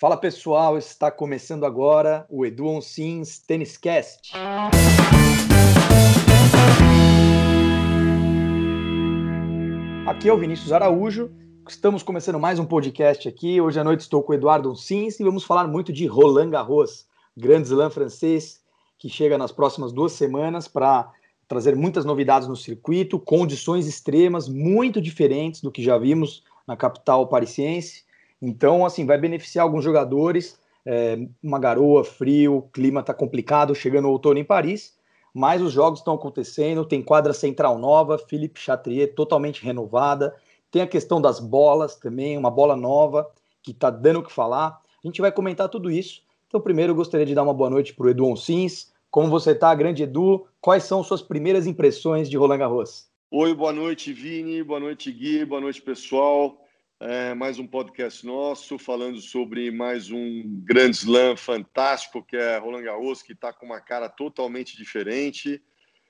Fala pessoal, está começando agora o Edu On Sims Tennis Cast. Aqui é o Vinícius Araújo. Estamos começando mais um podcast aqui. Hoje à noite estou com o Eduardo Sims e vamos falar muito de Roland Garros, grande slam francês que chega nas próximas duas semanas para trazer muitas novidades no circuito, condições extremas muito diferentes do que já vimos na capital parisiense. Então, assim, vai beneficiar alguns jogadores. É, uma garoa, frio, clima está complicado, chegando o outono em Paris, mas os jogos estão acontecendo. Tem quadra central nova, Philippe Chatrier totalmente renovada. Tem a questão das bolas também, uma bola nova que está dando o que falar. A gente vai comentar tudo isso. Então, primeiro, eu gostaria de dar uma boa noite para o Edu Onsins. Como você está, grande Edu? Quais são suas primeiras impressões de Roland Garros? Oi, boa noite, Vini. Boa noite, Gui. Boa noite, pessoal. É, mais um podcast nosso falando sobre mais um grande slam fantástico que é Roland Garros, que está com uma cara totalmente diferente.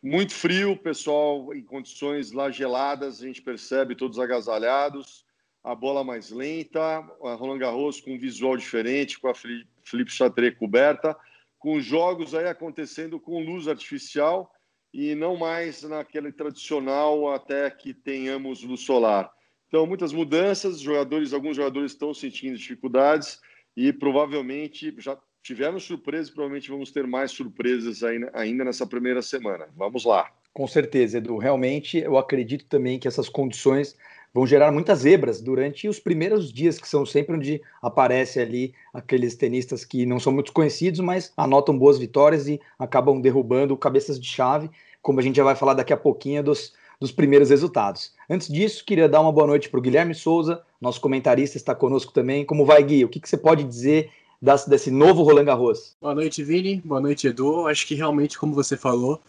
Muito frio, pessoal em condições lá geladas, a gente percebe todos agasalhados, a bola mais lenta, a Roland Garros com um visual diferente, com a Felipe Chatré coberta, com jogos aí acontecendo com luz artificial e não mais naquele tradicional até que tenhamos luz solar. Então, muitas mudanças, jogadores, alguns jogadores estão sentindo dificuldades e provavelmente já tivemos surpresas, provavelmente vamos ter mais surpresas ainda nessa primeira semana. Vamos lá. Com certeza, Edu. Realmente, eu acredito também que essas condições vão gerar muitas zebras durante os primeiros dias, que são sempre onde aparece ali aqueles tenistas que não são muito conhecidos, mas anotam boas vitórias e acabam derrubando cabeças de chave, como a gente já vai falar daqui a pouquinho dos dos primeiros resultados. Antes disso, queria dar uma boa noite para o Guilherme Souza, nosso comentarista está conosco também. Como vai, Gui? O que, que você pode dizer desse novo Roland Garros? Boa noite, Vini. Boa noite, Edu. Acho que realmente, como você falou,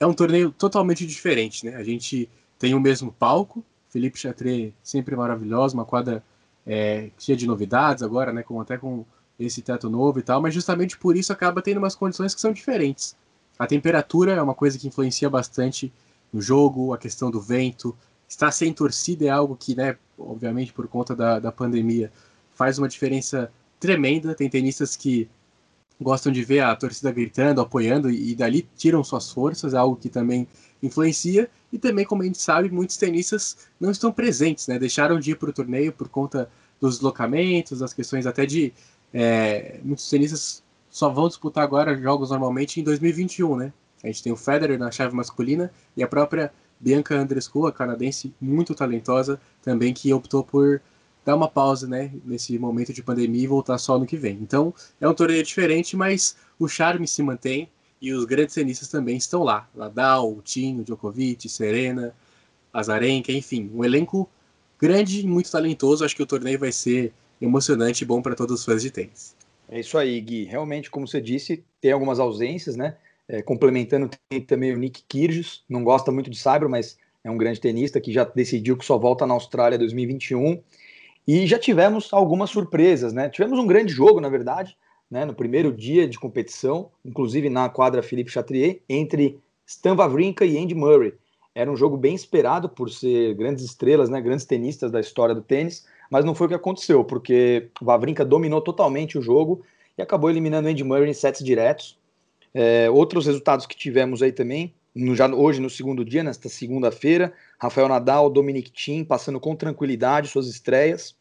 é um torneio totalmente diferente, né? A gente tem o mesmo palco, Felipe Chatré sempre maravilhoso, uma quadra é, cheia de novidades agora, né? Com, até com esse teto novo e tal, mas justamente por isso acaba tendo umas condições que são diferentes. A temperatura é uma coisa que influencia bastante no jogo, a questão do vento. Estar sem torcida é algo que, né, obviamente por conta da, da pandemia, faz uma diferença tremenda. Tem tenistas que gostam de ver a torcida gritando, apoiando, e, e dali tiram suas forças, algo que também influencia. E também, como a gente sabe, muitos tenistas não estão presentes, né? Deixaram de ir para o torneio por conta dos deslocamentos, das questões até de. É, muitos tenistas só vão disputar agora jogos normalmente em 2021, né? A gente tem o Federer na chave masculina e a própria Bianca Andreescu, a canadense muito talentosa, também que optou por dar uma pausa, né, nesse momento de pandemia e voltar só no que vem. Então, é um torneio diferente, mas o charme se mantém e os grandes tenistas também estão lá. Nadal, Tinho, Djokovic, Serena, Azarenka, enfim, um elenco grande e muito talentoso. Acho que o torneio vai ser emocionante e bom para todos os fãs de tênis. É isso aí, Gui. Realmente, como você disse, tem algumas ausências, né? É, complementando, tem também o Nick Kyrgios, não gosta muito de saibro, mas é um grande tenista que já decidiu que só volta na Austrália 2021. E já tivemos algumas surpresas, né? Tivemos um grande jogo, na verdade, né, no primeiro dia de competição, inclusive na quadra Philippe Chatrier, entre Stan Wawrinka e Andy Murray. Era um jogo bem esperado por ser grandes estrelas, né, grandes tenistas da história do tênis, mas não foi o que aconteceu, porque o Wawrinka dominou totalmente o jogo e acabou eliminando Andy Murray em sets diretos. É, outros resultados que tivemos aí também, no, já hoje no segundo dia, nesta segunda-feira, Rafael Nadal, Dominic Thiem passando com tranquilidade suas estreias.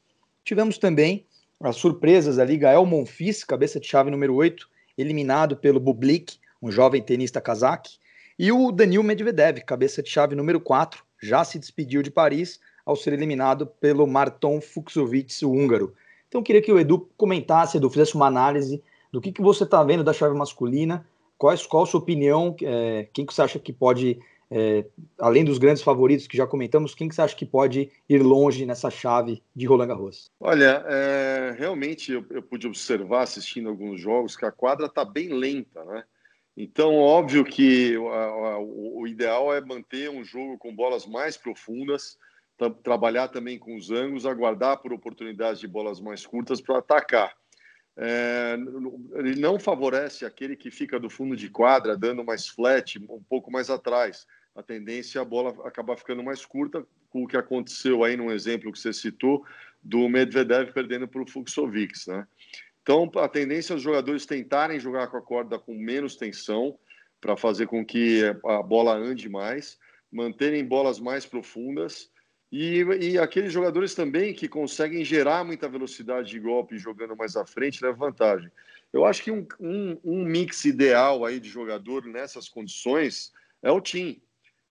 Tivemos também as surpresas ali, Gael Monfils, cabeça de chave número 8, eliminado pelo Bublik, um jovem tenista cazaque, e o Danil Medvedev, cabeça de chave número 4, já se despediu de Paris ao ser eliminado pelo Marton Fuxovic, o húngaro. Então queria que o Edu comentasse, Edu, fizesse uma análise do que, que você está vendo da chave masculina, Qual a sua opinião? É, quem que você acha que pode, é, além dos grandes favoritos que já comentamos, quem que você acha que pode ir longe nessa chave de Roland Garros? Olha, é, realmente eu, eu, pude observar assistindo alguns jogos que a quadra está bem lenta, né? Então, óbvio que o, o, ideal é manter um jogo com bolas mais profundas, trabalhar também com os ângulos, aguardar por oportunidades de bolas mais curtas para atacar é, ele não favorece aquele que fica do fundo de quadra, dando mais flat, um pouco mais atrás. A tendência é a bola acabar ficando mais curta, com o que aconteceu aí no exemplo que você citou, do Medvedev perdendo para o Fuxovics, né? Então, a tendência é os jogadores tentarem jogar com a corda com menos tensão, para fazer com que a bola ande mais, manterem bolas mais profundas. E, e, aqueles jogadores também que conseguem gerar muita velocidade de golpe jogando mais à frente leva vantagem. Eu acho que um, um, um mix ideal aí de jogador nessas condições é o Tim.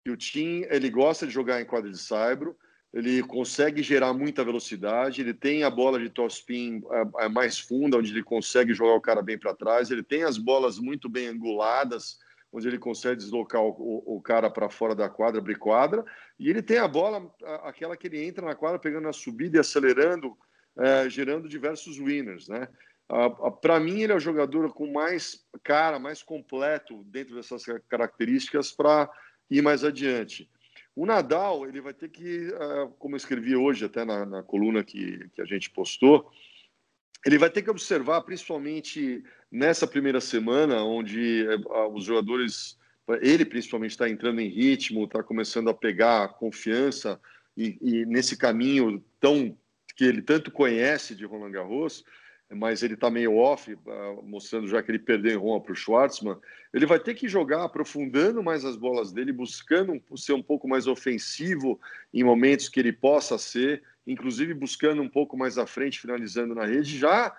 E o Tim ele gosta de jogar em quadra de saibro, ele consegue gerar muita velocidade, ele tem a bola de topspin é, é mais funda, onde ele consegue jogar o cara bem para trás, ele tem as bolas muito bem anguladas, onde ele consegue deslocar o, o, o cara para fora da quadra, abrir quadra, e ele tem a bola, aquela que ele entra na quadra pegando a subida e acelerando, é, gerando diversos winners, né? para mim, ele é o jogador com mais cara, mais completo dentro dessas características para ir mais adiante. O Nadal, ele vai ter que, uh, como eu escrevi hoje até na, na, coluna que, que a gente postou, ele vai ter que observar, principalmente nessa primeira semana, onde uh, os jogadores, ele principalmente está entrando em ritmo, está começando a pegar confiança e, e, nesse caminho tão que ele tanto conhece de Roland Garros, mas ele está meio off, uh, mostrando já que ele perdeu em Roma para o Schwartzman. Ele vai ter que jogar aprofundando mais as bolas dele, buscando ser um pouco mais ofensivo em momentos que ele possa ser, inclusive buscando um pouco mais à frente, finalizando na rede, já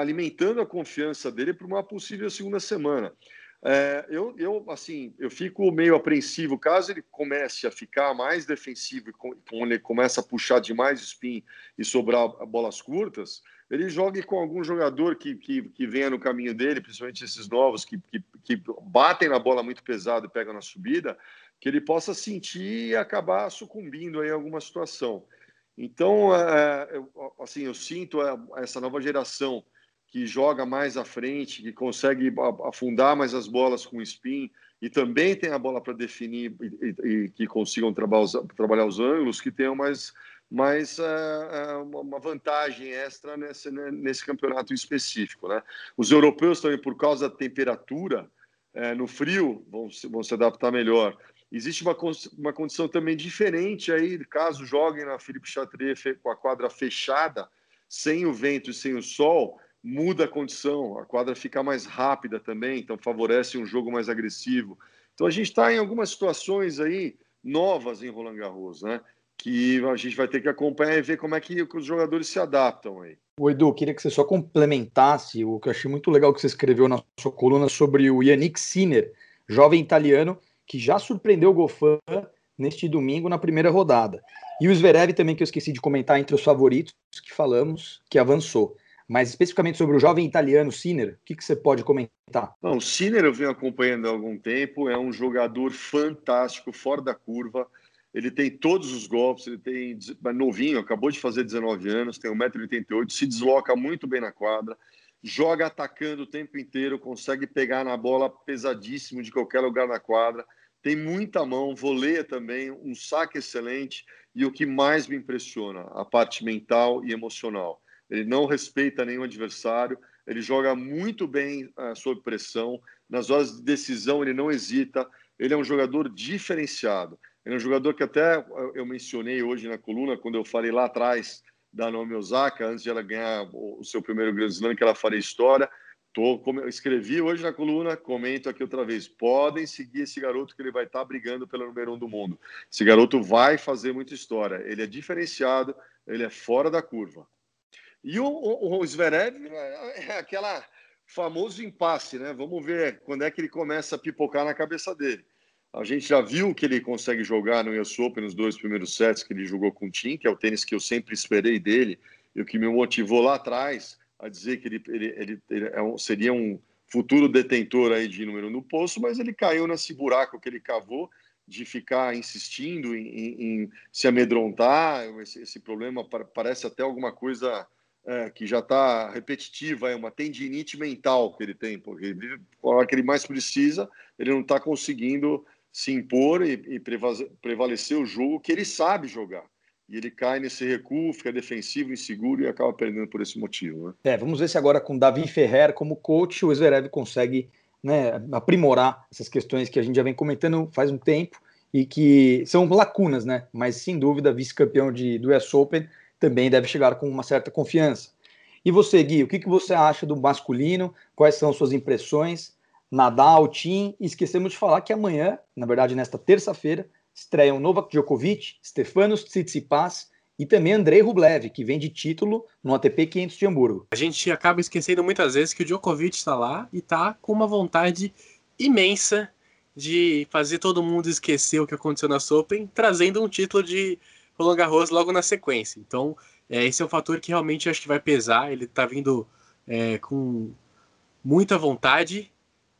alimentando a confiança dele para uma possível segunda semana. É, eu, eu, assim, eu fico meio apreensivo caso ele comece a ficar mais defensivo quando ele começa a puxar demais spin e sobrar bolas curtas, ele jogue com algum jogador que, que, que venha no caminho dele, principalmente esses novos que, que, que batem na bola muito pesado e pegam na subida, que ele possa sentir e acabar sucumbindo aí em alguma situação. Então, é, eu, assim, eu sinto é, essa nova geração que joga mais à frente, que consegue afundar mais as bolas com spin e também tem a bola para definir e, e, e, que consigam trabalhar os, trabalhar os ângulos, que tenham mais mas uh, uma vantagem extra nesse, né, nesse campeonato específico. Né? Os europeus também, por causa da temperatura, uh, no frio, vão se, vão se adaptar melhor. Existe uma, uma condição também diferente aí, caso joguem na Philippe Chatrier com a quadra fechada, sem o vento e sem o sol, muda a condição, a quadra fica mais rápida também, então favorece um jogo mais agressivo. Então a gente está em algumas situações aí novas em Roland Garros, né? Que a gente vai ter que acompanhar e ver como é que os jogadores se adaptam aí. O Edu, queria que você só complementasse o que eu achei muito legal que você escreveu na sua coluna sobre o Yannick Sinner, jovem italiano que já surpreendeu o Gofan neste domingo na primeira rodada. E o Zverev também, que eu esqueci de comentar entre os favoritos que falamos, que avançou. Mas especificamente sobre o jovem italiano Sinner, o que, que você pode comentar? Não, o Sinner eu venho acompanhando há algum tempo, é um jogador fantástico, fora da curva, ele tem todos os golpes, ele tem novinho, acabou de fazer 19 anos, tem 1,88m, se desloca muito bem na quadra, joga atacando o tempo inteiro, consegue pegar na bola pesadíssimo de qualquer lugar na quadra, tem muita mão, voleia também, um saque excelente e o que mais me impressiona, a parte mental e emocional. Ele não respeita nenhum adversário, ele joga muito bem uh, sob pressão, nas horas de decisão ele não hesita, ele é um jogador diferenciado. Ele é um jogador que até eu mencionei hoje na coluna, quando eu falei lá atrás da Naomi Osaka, antes de ela ganhar o seu primeiro Grand Slam, que ela faria história. Tô, escrevi hoje na coluna, comento aqui outra vez. Podem seguir esse garoto que ele vai estar tá brigando pelo número um do mundo. Esse garoto vai fazer muita história. Ele é diferenciado, ele é fora da curva. E o, o, o Zverev é, é aquela famoso impasse, né? Vamos ver quando é que ele começa a pipocar na cabeça dele. A gente já viu que ele consegue jogar no US Open nos dois primeiros sets que ele jogou com o Tim, que é o tênis que eu sempre esperei dele e o que me motivou lá atrás a dizer que ele, ele, ele, ele é um, seria um futuro detentor aí de número no poço, mas ele caiu nesse buraco que ele cavou de ficar insistindo em, em, em se amedrontar. Esse, esse, problema parece até alguma coisa é, que já está repetitiva, é uma tendinite mental que ele tem, porque ele, a hora que ele mais precisa, ele não está conseguindo se impor e, e prevalecer o jogo que ele sabe jogar. E ele cai nesse recuo, fica defensivo, inseguro e acaba perdendo por esse motivo. Né? É, vamos ver se agora com Davi Ferrer como coach, o Zverev consegue né, aprimorar essas questões que a gente já vem comentando faz um tempo e que são lacunas, né? Mas sem dúvida, vice-campeão do US Open também deve chegar com uma certa confiança. E você, Gui, o que, que você acha do masculino? Quais são suas impressões? Nadal, Tim, e esquecemos de falar que amanhã, na verdade nesta terça-feira, estreiam Novak Djokovic, Stefanos Tsitsipas e também Andrei Rublev, que vem de título no ATP 500 de Hamburgo. A gente acaba esquecendo muitas vezes que o Djokovic está lá e está com uma vontade imensa de fazer todo mundo esquecer o que aconteceu na Open, trazendo um título de Roland Garros logo na sequência. Então, é, esse é um fator que realmente acho que vai pesar. Ele está vindo é, com muita vontade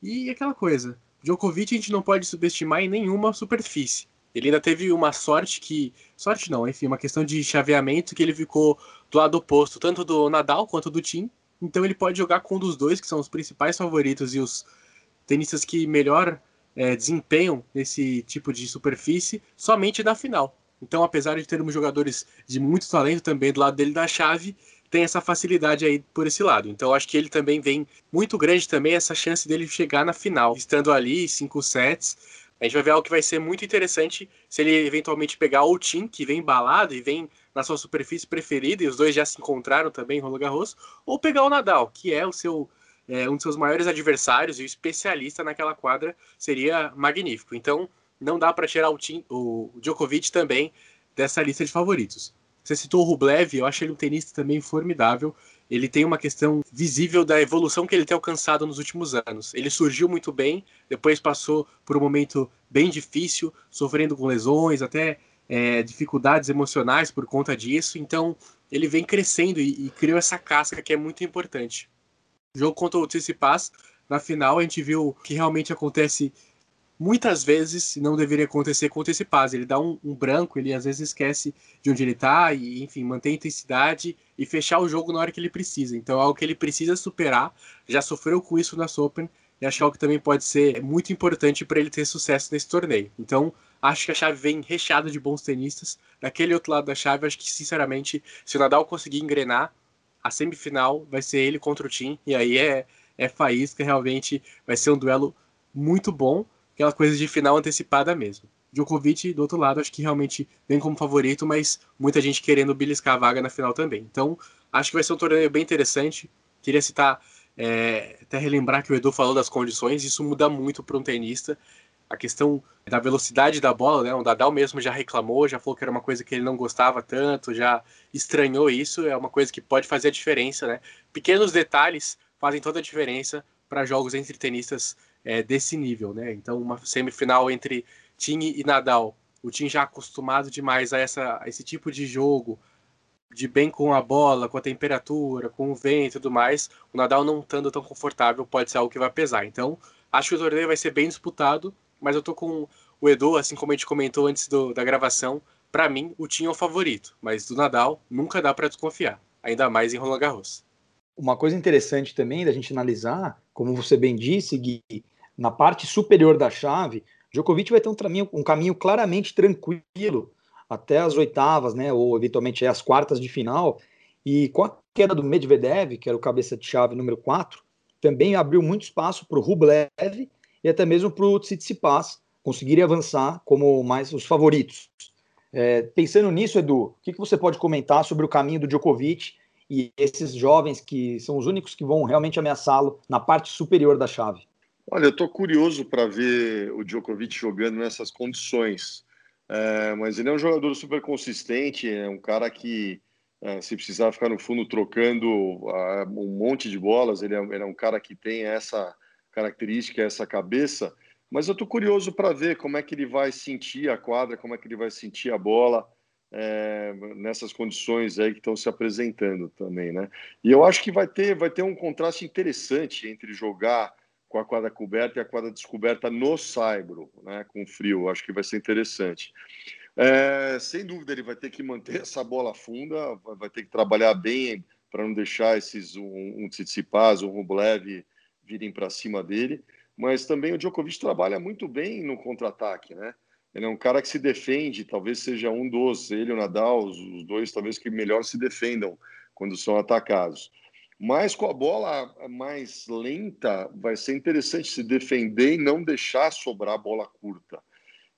e aquela coisa. Djokovic a gente não pode subestimar em nenhuma superfície. Ele ainda teve uma sorte que. Sorte não, enfim, uma questão de chaveamento que ele ficou do lado oposto, tanto do Nadal quanto do Tim. Então ele pode jogar com um dos dois, que são os principais favoritos e os tenistas que melhor é, desempenham nesse tipo de superfície, somente na final. Então, apesar de termos jogadores de muito talento também do lado dele da chave, tem essa facilidade aí por esse lado. Então acho que ele também vem muito grande também essa chance dele chegar na final, estando ali cinco sets. A gente vai ver algo que vai ser muito interessante se ele eventualmente pegar o Tim, que vem embalado e vem na sua superfície preferida, e os dois já se encontraram também Roland Garros, ou pegar o Nadal, que é o seu é, um dos seus maiores adversários e o especialista naquela quadra seria magnífico. Então não dá para tirar o, Tim, o Djokovic também dessa lista de favoritos. Você citou o Rublev, eu acho ele um tenista também formidável. Ele tem uma questão visível da evolução que ele tem alcançado nos últimos anos. Ele surgiu muito bem, depois passou por um momento bem difícil, sofrendo com lesões, até é, dificuldades emocionais por conta disso. Então, ele vem crescendo e, e criou essa casca que é muito importante. O jogo contra o Tsitsipas, na final, a gente viu que realmente acontece muitas vezes não deveria acontecer com o. Ele dá um, um, branco, ele às vezes esquece de onde ele está e, enfim, mantém a intensidade e fechar o jogo na hora que ele precisa. Então é algo que ele precisa superar. Já sofreu com isso na Open e acho que é algo que também pode ser muito importante para ele ter sucesso nesse torneio. Então acho que a chave vem recheada de bons tenistas. Daquele outro lado da chave, acho que sinceramente, se o Nadal conseguir engrenar, a semifinal vai ser ele contra o Tim e aí é, é faísca, realmente vai ser um duelo muito bom aquela coisa de final antecipada mesmo. Djokovic, do outro lado, acho que realmente vem como favorito, mas muita gente querendo beliscar a vaga na final também. Então, acho que vai ser um torneio bem interessante. Queria citar, é, até relembrar que o Edu falou das condições, isso muda muito para um tenista. A questão da velocidade da bola, né? O Dadal mesmo já reclamou, já falou que era uma coisa que ele não gostava tanto, já estranhou isso. É uma coisa que pode fazer a diferença, né? Pequenos detalhes fazem toda a diferença para jogos entre tenistas é, desse nível, né? Então, uma semifinal entre Tim e Nadal. O Tim já acostumado demais a, essa, a esse tipo de jogo, de bem com a bola, com a temperatura, com o vento e tudo mais. O Nadal não estando tão confortável pode ser algo que vai pesar. Então, acho que o torneio vai ser bem disputado, mas eu tô com o Edu, assim como a gente comentou antes do, da gravação. Para mim, o Tim é o favorito, mas do Nadal nunca dá para desconfiar, ainda mais em Roland Garros. Uma coisa interessante também da gente analisar, como você bem disse, Gui, na parte superior da chave, Djokovic vai ter um caminho, um caminho claramente tranquilo até as oitavas, né, ou eventualmente as quartas de final. E com a queda do Medvedev, que era o cabeça de chave número 4, também abriu muito espaço para o Rublev e até mesmo para o Tsitsipas conseguirem avançar como mais os favoritos. É, pensando nisso, Edu, o que, que você pode comentar sobre o caminho do Djokovic e esses jovens que são os únicos que vão realmente ameaçá-lo na parte superior da chave? Olha, eu estou curioso para ver o Djokovic jogando nessas condições. É, mas ele é um jogador super consistente, é um cara que, é, se precisar ficar no fundo trocando uh, um monte de bolas, ele é, ele é, um cara que tem essa característica, essa cabeça. Mas eu estou curioso para ver como é que ele vai sentir a quadra, como é que ele vai sentir a bola é, nessas condições aí que estão se apresentando também, né? E eu acho que vai ter, vai ter um contraste interessante entre jogar com a quadra coberta e a quadra descoberta no Saibro, né, com frio. Acho que vai ser interessante. É, sem dúvida, ele vai ter que manter essa bola funda, vai ter que trabalhar bem para não deixar esses um, um Tsitsipas, um Rublev virem para cima dele. Mas também o Djokovic trabalha muito bem no contra-ataque, né? Ele é um cara que se defende, talvez seja um dos, ele e o Nadal, os dois talvez que melhor se defendam quando são atacados. Mas com a bola mais lenta, vai ser interessante se defender e não deixar sobrar a bola curta.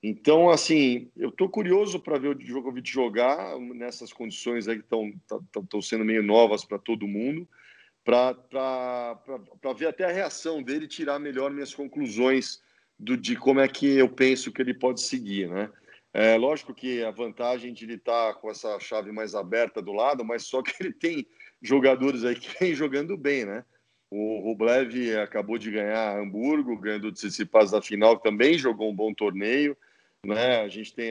Então, assim, eu estou curioso para ver o Djokovic jogar nessas condições aí que estão sendo meio novas para todo mundo, para ver até a reação dele, tirar melhor minhas conclusões do, de como é que eu penso que ele pode seguir, né? É lógico que a vantagem de ele estar tá com essa chave mais aberta do lado, mas só que ele tem jogadores aí que vem jogando bem, né? O Rublev acabou de ganhar Hamburgo, ganhando o Tsitsipas da final, também jogou um bom torneio. Né? A gente tem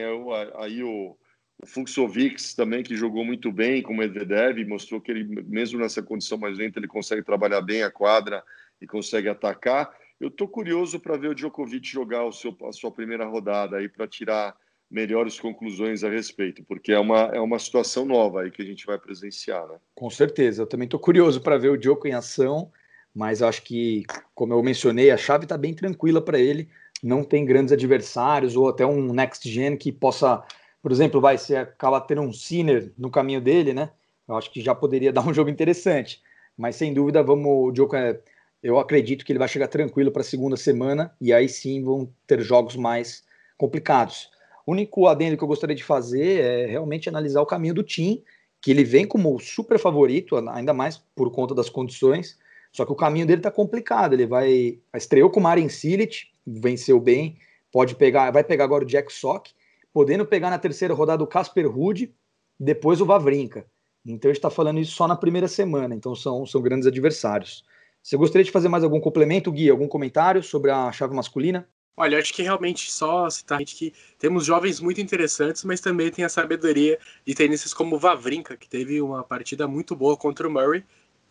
aí o, o Fuxovics também, que jogou muito bem com o Medvedev, mostrou que ele, mesmo nessa condição mais lenta, ele consegue trabalhar bem a quadra e consegue atacar. Eu estou curioso para ver o Djokovic jogar o seu, a sua primeira rodada aí para tirar melhores conclusões a respeito, porque é uma, é uma situação nova aí que a gente vai presenciar, né? Com certeza, eu também estou curioso para ver o Djoko em ação, mas acho que, como eu mencionei, a chave está bem tranquila para ele não tem grandes adversários ou até um next gen que possa, por exemplo, vai ser acaba tendo um Sinner no caminho dele, né? Eu acho que já poderia dar um jogo interessante. Mas sem dúvida, vamos, o Djoko, é, eu acredito que ele vai chegar tranquilo para a segunda semana e aí sim vão ter jogos mais complicados. O único adendo que eu gostaria de fazer é realmente analisar o caminho do Tim, que ele vem como super favorito, ainda mais por conta das condições, só que o caminho dele tá complicado. Ele vai. Estreou com o Marin Cilic, venceu bem. Pode pegar, vai pegar agora o Jack Sock, podendo pegar na terceira rodada o Casper Ruud, depois o Vavrinka. Então a gente está falando isso só na primeira semana. Então são, são grandes adversários. Você gostaria de fazer mais algum complemento, Gui? Algum comentário sobre a chave masculina? Olha, acho que realmente só citar que temos jovens muito interessantes, mas também tem a sabedoria de tenistas como Vavrinka, que teve uma partida muito boa contra o Murray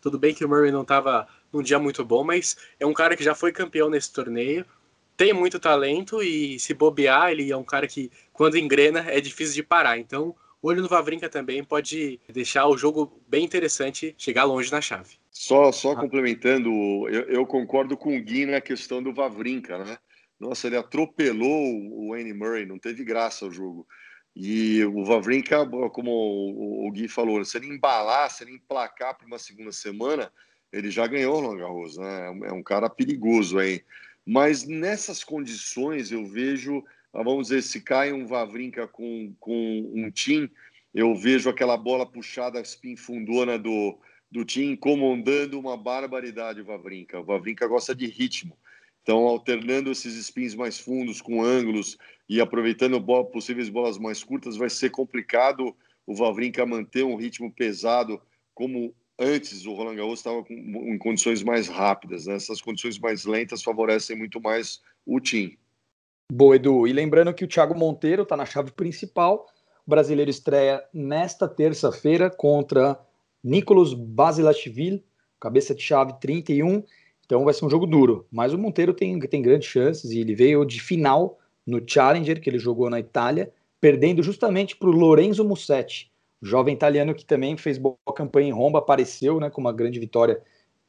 tudo bem que o Murray não estava num dia muito bom, mas é um cara que já foi campeão nesse torneio, tem muito talento e se bobear, ele é um cara que, quando engrena, é difícil de parar. Então, olho no Vavrinka também pode deixar o jogo bem interessante, chegar longe na chave. Só, só ah. complementando, eu, eu, concordo com o Gui na questão do Vavrinka, né? Nossa, ele atropelou o Andy Murray, não teve graça o jogo. E o Vavrinka, como o Gui falou, se ele embalar, se ele emplacar para uma segunda semana, ele já ganhou o Roland Garros, né? É um cara perigoso aí. Mas nessas condições eu vejo, ah, vamos dizer, se cai um Vavrinka com, com um Tim, eu vejo aquela bola puxada, spin fundona do, do Tim incomodando uma barbaridade o Vavrinka. O Vavrinka gosta de ritmo. Então, alternando esses spins mais fundos com ângulos e aproveitando possíveis bolas mais curtas, vai ser complicado o Vavrinka manter um ritmo pesado como antes o Roland Garros estava em condições mais rápidas. Né? Essas condições mais lentas favorecem muito mais o Tim. Boa, Edu. E lembrando que o Thiago Monteiro está na chave principal. O brasileiro estreia nesta terça-feira contra Nicolas Basilashvili, cabeça de chave 31 então vai ser um jogo duro. Mas o Monteiro tem, tem grandes chances e ele veio de final no Challenger, que ele jogou na Itália, perdendo justamente para o Lorenzo Musetti, jovem italiano que também fez boa campanha em Roma, apareceu né, com uma grande vitória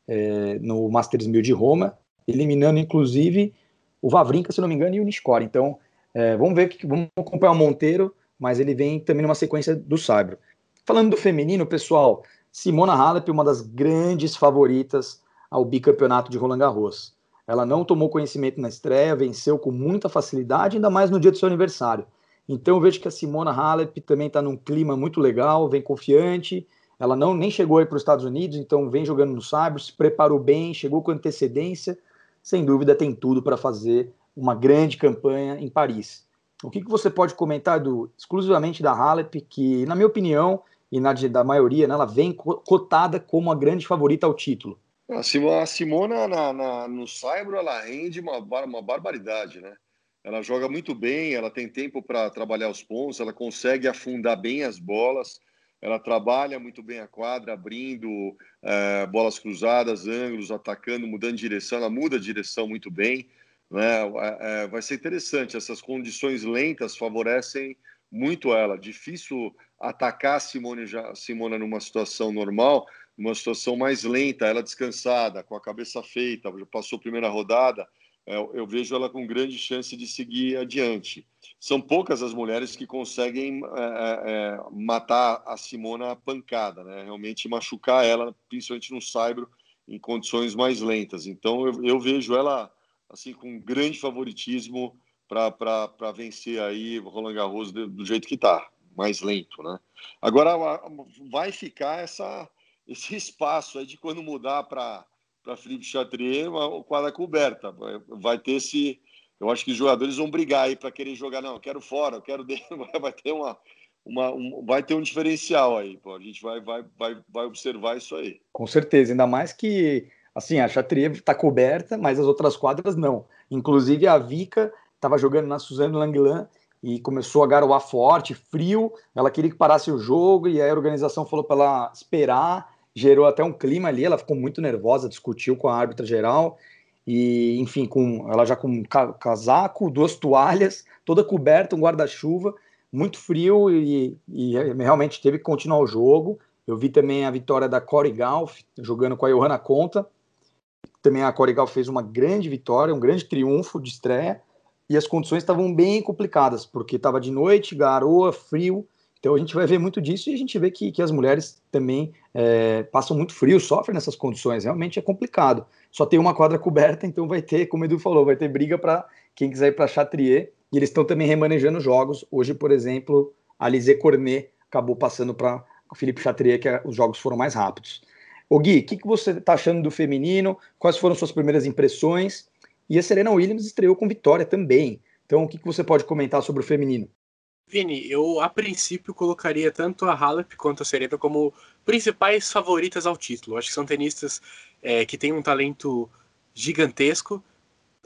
é, no Masters 1000 de Roma, eliminando inclusive o Vavrinka, se não me engano, e o Niscore. Então é, vamos ver, que, vamos acompanhar o Monteiro, mas ele vem também numa sequência do Saibro. Falando do feminino, pessoal, Simona Halep, uma das grandes favoritas ao bicampeonato de Roland Garros. Ela não tomou conhecimento na estreia, venceu com muita facilidade, ainda mais no dia do seu aniversário. Então eu vejo que a Simona Halep também está num clima muito legal, vem confiante. Ela não nem chegou aí para os Estados Unidos, então vem jogando no Saibro, se preparou bem, chegou com antecedência. Sem dúvida tem tudo para fazer uma grande campanha em Paris. O que, que você pode comentar do exclusivamente da Halep, que na minha opinião e na da maioria, né, ela vem cotada como a grande favorita ao título? A Simona, na, na, no Saibro, ela rende uma, uma barbaridade, né? Ela joga muito bem, ela tem tempo para trabalhar os pontos, ela consegue afundar bem as bolas, ela trabalha muito bem a quadra, abrindo é, bolas cruzadas, ângulos, atacando, mudando de direção, ela muda de direção muito bem. Né? É, é, vai ser interessante, essas condições lentas favorecem muito ela. Difícil atacar a Simone já, Simona numa situação normal, uma situação mais lenta, ela descansada, com a cabeça feita, passou a primeira rodada, é, eu vejo ela com grande chance de seguir adiante. São poucas as mulheres que conseguem é, é, é matar a Simona a pancada, né? realmente machucar ela, principalmente no saibro, em condições mais lentas. Então eu, eu vejo ela assim com grande favoritismo para vencer aí Roland Garros do, do jeito que está, mais lento, né? Agora vai ficar essa, esse espaço aí de quando mudar para para Felipe Chatrier, uma quadra coberta. Vai ter esse. Eu acho que os jogadores vão brigar aí para querer jogar. Não, quero fora, quero dentro. Vai ter uma, uma, um, vai ter um diferencial aí. Pô. A gente vai, vai, vai, vai observar isso aí. Com certeza, ainda mais que assim a Chatrier está coberta, mas as outras quadras não. Inclusive a Vika estava jogando na Suzanne Langlan e começou a garoar forte, frio. Ela queria que parasse o jogo e a organização falou para ela esperar gerou até um clima ali, ela ficou muito nervosa, discutiu com a árbitra geral, e enfim, com ela já com casaco, duas toalhas, toda coberta, um guarda-chuva, muito frio e, e, realmente teve que continuar o jogo. Eu vi também a vitória da Corey Golf jogando com a Johanna Conta. Também a Corey Golf fez uma grande vitória, um grande triunfo de estreia. E as condições estavam bem complicadas, porque estava de noite, garoa, frio, então a gente vai ver muito disso e a gente vê que, que as mulheres também é, passam muito frio, sofrem nessas condições. Realmente é complicado. Só tem uma quadra coberta, então vai ter, como o Edu falou, vai ter briga para quem quiser ir para Chatrier. E eles estão também remanejando jogos. Hoje, por exemplo, a Lisée Cornet acabou passando para o Felipe Chatrier, que é, os jogos foram mais rápidos. O Gui, o que, que você está achando do feminino? Quais foram suas primeiras impressões? E a Serena Williams estreou com vitória também. Então, o que, que você pode comentar sobre o feminino? Vini, eu a princípio colocaria tanto a Halep quanto a Serena como principais favoritas ao título. Acho que são tenistas é, que têm um talento gigantesco,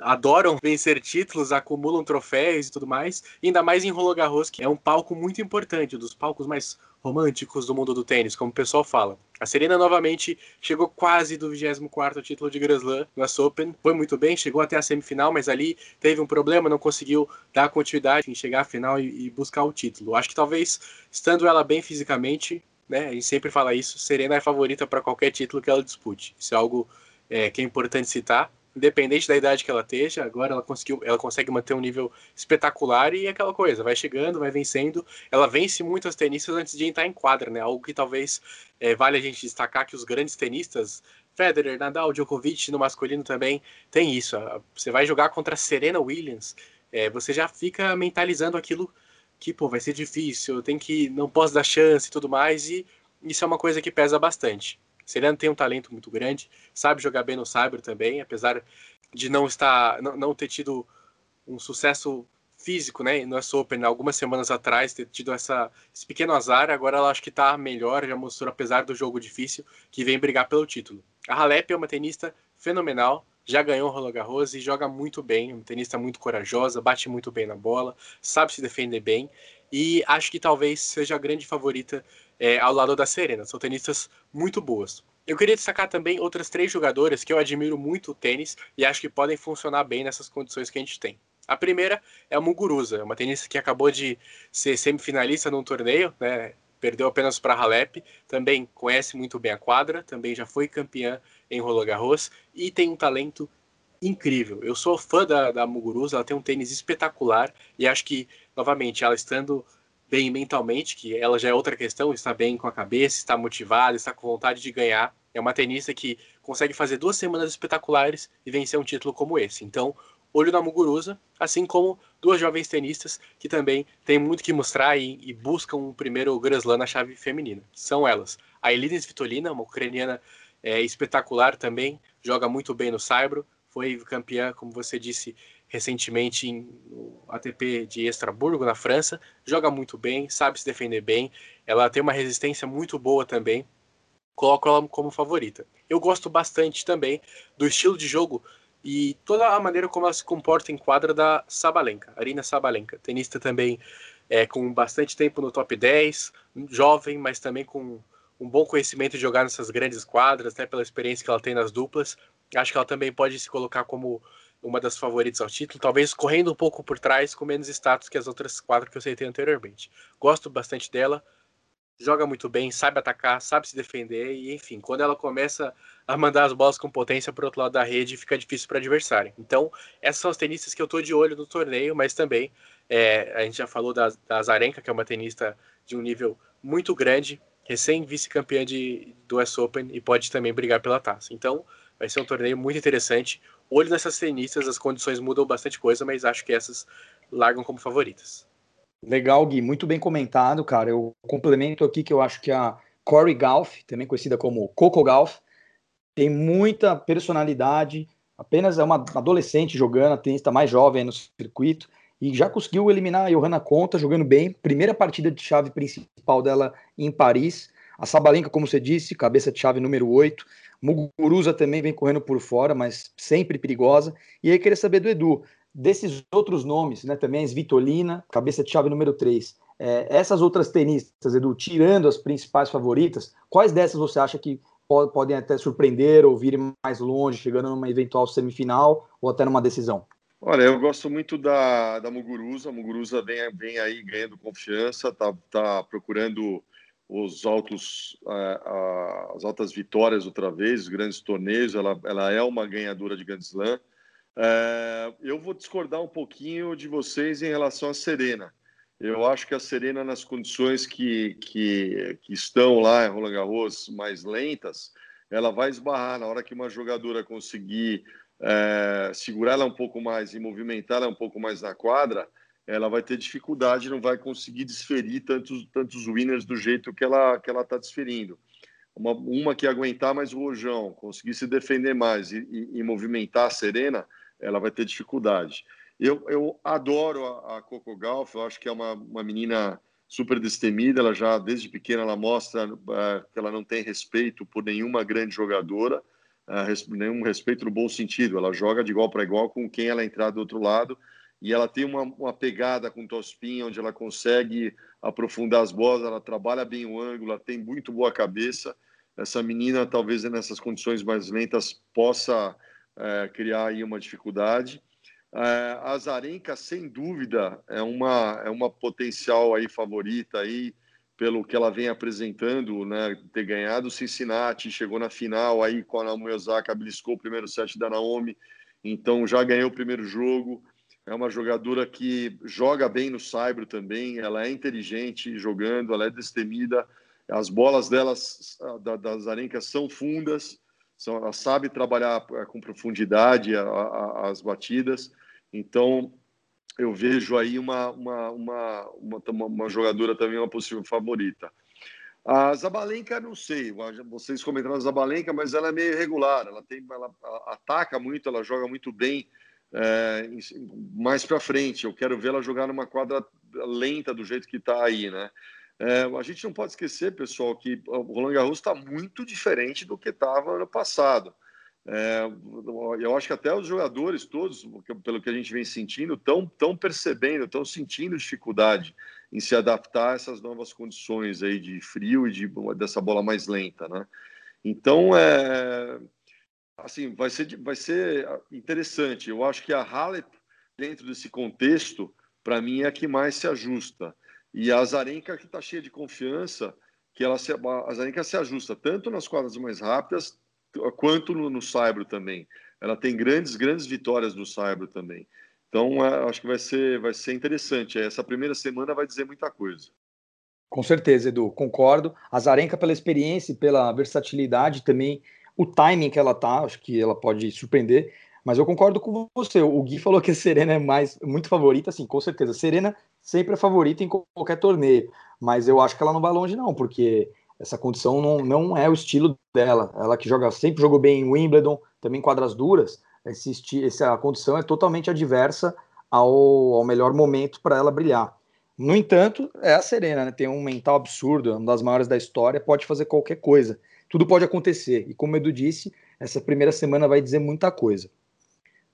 adoram vencer títulos, acumulam troféus e tudo mais, e ainda mais em Roland Garros, que é um palco muito importante, um dos palcos mais românticos do mundo do tênis, como o pessoal fala. A Serena novamente chegou quase do 24º título de Grand Slam no Open, foi muito bem, chegou até a semifinal, mas ali teve um problema, não conseguiu dar continuidade em chegar à final e, e buscar o título. Acho que talvez, estando ela bem fisicamente, né, a gente sempre fala isso, Serena é favorita para qualquer título que ela dispute. Isso é algo é, que é importante citar independente da idade que ela esteja, agora ela conseguiu, ela consegue manter um nível espetacular e aquela coisa, vai chegando, vai vencendo. Ela vence muitas tenistas antes de entrar em quadra, né? Algo que talvez é, vale a gente destacar que os grandes tenistas, Federer, Nadal, Djokovic no masculino também tem isso. Você vai jogar contra Serena Williams, é, você já fica mentalizando aquilo que pô, vai ser difícil, tem que não posso dar chance e tudo mais e isso é uma coisa que pesa bastante. Serena tem um talento muito grande, sabe jogar bem no Cyber também, apesar de não estar, não, não ter tido um sucesso físico, né, no US Open algumas semanas atrás, ter tido essa, esse pequeno azar, agora ela acho que está melhor, já mostrou, apesar do jogo difícil, que vem brigar pelo título. A Halep é uma tenista fenomenal, já ganhou o Roland Garros e joga muito bem, uma tenista muito corajosa, bate muito bem na bola, sabe se defender bem, e acho que talvez seja a grande favorita é, ao lado da Serena. São tenistas muito boas. Eu queria destacar também outras três jogadoras que eu admiro muito o tênis e acho que podem funcionar bem nessas condições que a gente tem. A primeira é a Muguruza, uma tenista que acabou de ser semifinalista num torneio, né? Perdeu apenas para Halep, também conhece muito bem a quadra, também já foi campeã em Roland Garros e tem um talento incrível. Eu sou fã da, da Muguruza, ela tem um tênis espetacular e acho que, novamente, ela estando bem mentalmente, que ela já é outra questão, está bem com a cabeça, está motivada, está com vontade de ganhar. É uma tenista que consegue fazer duas semanas espetaculares e vencer um título como esse. Então, olho na Muguruza, assim como duas jovens tenistas que também têm muito que mostrar e, e buscam um primeiro Grand Slam na chave feminina. São elas. A Elina Svitolina, uma ucraniana é, espetacular também, joga muito bem no Saibro, foi campeã, como você disse, recentemente no ATP de Estraburgo, na França. Joga muito bem, sabe se defender bem. Ela tem uma resistência muito boa também. Coloco ela como favorita. Eu gosto bastante também do estilo de jogo e toda a maneira como ela se comporta em quadra da Sabalenka, Arina Sabalenka. Tenista também é, com bastante tempo no top 10, jovem, mas também com um bom conhecimento de jogar nessas grandes quadras, né, pela experiência que ela tem nas duplas. Acho que ela também pode se colocar como uma das favoritas ao título, talvez correndo um pouco por trás, com menos status que as outras quatro que eu citei anteriormente. Gosto bastante dela, joga muito bem, sabe atacar, sabe se defender, e enfim, quando ela começa a mandar as bolas com potência para o outro lado da rede, fica difícil para adversário. Então, essas são as tenistas que eu estou de olho no torneio, mas também é, a gente já falou da, da Zarenka, que é uma tenista de um nível muito grande, recém vice-campeã do US Open e pode também brigar pela taça. Então, Vai ser um torneio muito interessante. Olho nessas tenistas, as condições mudam bastante coisa, mas acho que essas largam como favoritas. Legal, Gui, muito bem comentado, cara. Eu complemento aqui que eu acho que a Corey Golf, também conhecida como Coco Golf, tem muita personalidade, apenas é uma adolescente jogando, a tenista mais jovem no circuito, e já conseguiu eliminar a Johanna Conta jogando bem. Primeira partida de chave principal dela em Paris. A Sabalenka, como você disse, cabeça de chave número 8. Muguruza também vem correndo por fora, mas sempre perigosa. E aí queria saber do Edu, desses outros nomes, né, também a Svitolina, cabeça de chave número 3. É, essas outras tenistas, Edu, tirando as principais favoritas, quais dessas você acha que podem até surpreender ou vir mais longe, chegando numa eventual semifinal ou até numa decisão? Olha, eu gosto muito da, da Muguruza. A Muguruza vem, vem aí ganhando confiança, tá, tá procurando os altos, as altas vitórias outra vez, os grandes torneios. Ela, ela é uma ganhadora de Grand Slam. Uh, eu vou discordar um pouquinho de vocês em relação à Serena. Eu acho que a Serena, nas condições que, que, que estão lá em Roland Garros mais lentas, ela vai esbarrar na hora que uma jogadora conseguir é, segurar ela um pouco mais e movimentar ela um pouco mais na quadra, ela vai ter dificuldade, não vai conseguir desferir tantos, tantos winners do jeito que ela que ela está desferindo. Uma, uma que aguentar mais o rojão, conseguir se defender mais e, e, e, movimentar a Serena, ela vai ter dificuldade. Eu, eu adoro a, a Coco Gauff, eu acho que é uma, uma menina super destemida, ela já desde pequena ela mostra uh, que ela não tem respeito por nenhuma grande jogadora, nenhum respeito no bom sentido. Ela joga de igual para igual com quem ela entrar do outro lado e ela tem uma, uma pegada com tospin, onde ela consegue aprofundar as bolas, ela trabalha bem o ângulo, ela tem muito boa cabeça. Essa menina, talvez nessas condições mais lentas, possa uh, criar aí uma dificuldade. Uh, a Zarenka, sem dúvida, é uma, é uma potencial aí favorita aí, pelo que ela vem apresentando, né, ter ganhado o Cincinnati, chegou na final aí com a Naomi Osaka, beliscou o primeiro set da Naomi, então já ganhou o primeiro jogo. É uma jogadora que joga bem no saibro também, ela é inteligente jogando, ela é destemida, as bolas delas, da, das arencas, são fundas, são, ela sabe trabalhar eh, com profundidade a, a, as batidas, então eu vejo aí uma, uma, uma, uma, uma jogadora também, uma possível favorita. A Zabalenka, não sei, vocês comentaram a Zabalenka, mas ela é meio irregular, ela, tem, ela ataca muito, ela joga muito bem é, mais para frente. Eu quero ver ela jogar numa quadra lenta do jeito que está aí, né? É, a gente não pode esquecer, pessoal, que o Roland Garros está muito diferente do que estava ano passado. É, eu acho que até os jogadores todos, pelo que a gente vem sentindo, estão tão percebendo, estão sentindo dificuldade em se adaptar a essas novas condições aí de frio e de, dessa bola mais lenta, né? Então, é, assim, vai ser, vai ser interessante. Eu acho que a Halep, dentro desse contexto, para mim é a que mais se ajusta. E a Zarenka, que está cheia de confiança, que ela se, a Zarenka se ajusta tanto nas quadras mais rápidas quanto no, no Saibro também. Ela tem grandes, grandes vitórias no Saibro também. Então, é, acho que vai ser, vai ser interessante. Essa primeira semana vai dizer muita coisa. Com certeza, Edu, concordo. A Zarenka, pela experiência e pela versatilidade também, o timing que ela tá, acho que ela pode surpreender. Mas eu concordo com você. O Gui falou que a Serena é mais muito favorita, sim, com certeza. Serena sempre é favorita em qualquer torneio, mas eu acho que ela não vai longe, não, porque essa condição não, não é o estilo dela. Ela que joga sempre jogou bem em Wimbledon, também quadras duras. Esse, essa condição é totalmente adversa ao, ao melhor momento para ela brilhar. No entanto, é a Serena, né? tem um mental absurdo, uma das maiores da história, pode fazer qualquer coisa. Tudo pode acontecer. E como o Edu disse, essa primeira semana vai dizer muita coisa.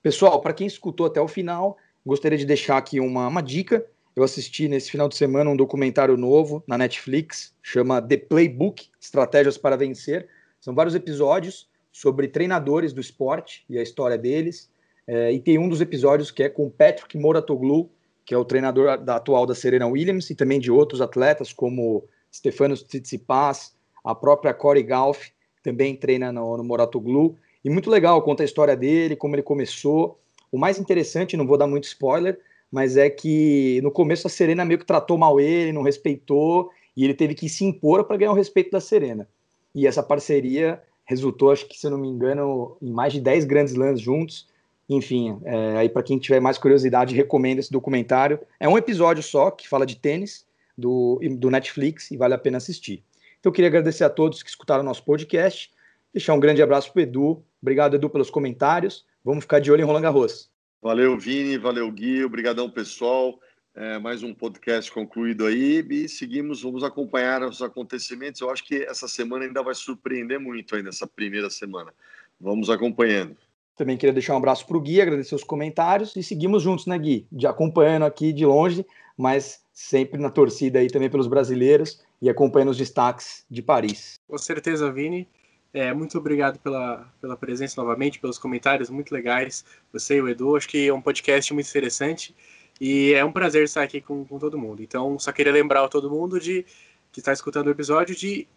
Pessoal, para quem escutou até o final, gostaria de deixar aqui uma, uma dica eu assisti nesse final de semana um documentário novo na Netflix, chama The Playbook Estratégias para Vencer. São vários episódios sobre treinadores do esporte e a história deles. É, e tem um dos episódios que é com Patrick Moratoglu, que é o treinador da, atual da Serena Williams, e também de outros atletas como Stefanos Tsitsipas, a própria Corey Golf, também treina no, no Moratoglu. E muito legal, conta a história dele, como ele começou. O mais interessante, não vou dar muito spoiler, mas é que no começo a Serena meio que tratou mal ele, não respeitou, e ele teve que se impor para ganhar o respeito da Serena. E essa parceria resultou, acho que se eu não me engano, em mais de 10 grandes lãs juntos. Enfim, é, aí para quem tiver mais curiosidade, recomendo esse documentário. É um episódio só que fala de tênis do, do Netflix e vale a pena assistir. Então eu queria agradecer a todos que escutaram nosso podcast, deixar um grande abraço para o Edu. Obrigado, Edu, pelos comentários. Vamos ficar de olho em Roland Garros. Valeu, Vini, valeu, Gui, obrigadão, pessoal. É, mais um podcast concluído aí e seguimos, vamos acompanhar os acontecimentos. Eu acho que essa semana ainda vai surpreender muito ainda, essa primeira semana. Vamos acompanhando. Também queria deixar um abraço para o Gui, agradecer os comentários e seguimos juntos, né, Gui? De acompanhando aqui de longe, mas sempre na torcida aí também pelos brasileiros e acompanhando os destaques de Paris. Com certeza, Vini. É, muito obrigado pela, pela presença novamente, pelos comentários muito legais. Você e o Edu, acho que é um podcast muito interessante e é um prazer estar aqui com, com todo mundo. Então, só queria lembrar a todo mundo de que está escutando o episódio de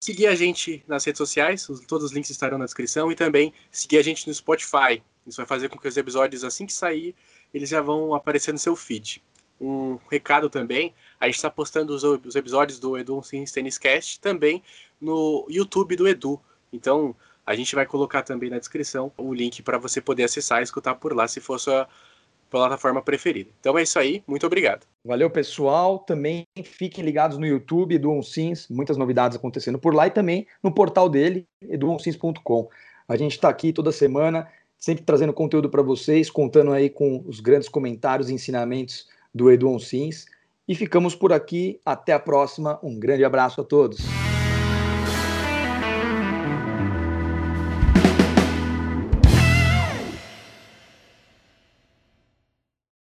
seguir a gente nas redes sociais, todos os links estarão na descrição, e também seguir a gente no Spotify. Isso vai fazer com que os episódios, assim que sair, eles já vão aparecer no seu feed. Um recado também, a gente está postando os, os, episódios do Edu Sims Tennis Cast também no YouTube do Edu. Então, a gente vai colocar também na descrição o link para você poder acessar e escutar por lá, se for sua plataforma preferida. Então é isso aí, muito obrigado. Valeu, pessoal. Também fiquem ligados no YouTube, Edu Sims, muitas novidades acontecendo por lá e também no portal dele, eduonsins.com. A gente está aqui toda semana, sempre trazendo conteúdo para vocês, contando aí com os grandes comentários e ensinamentos do Edu Sims. E ficamos por aqui. Até a próxima. Um grande abraço a todos.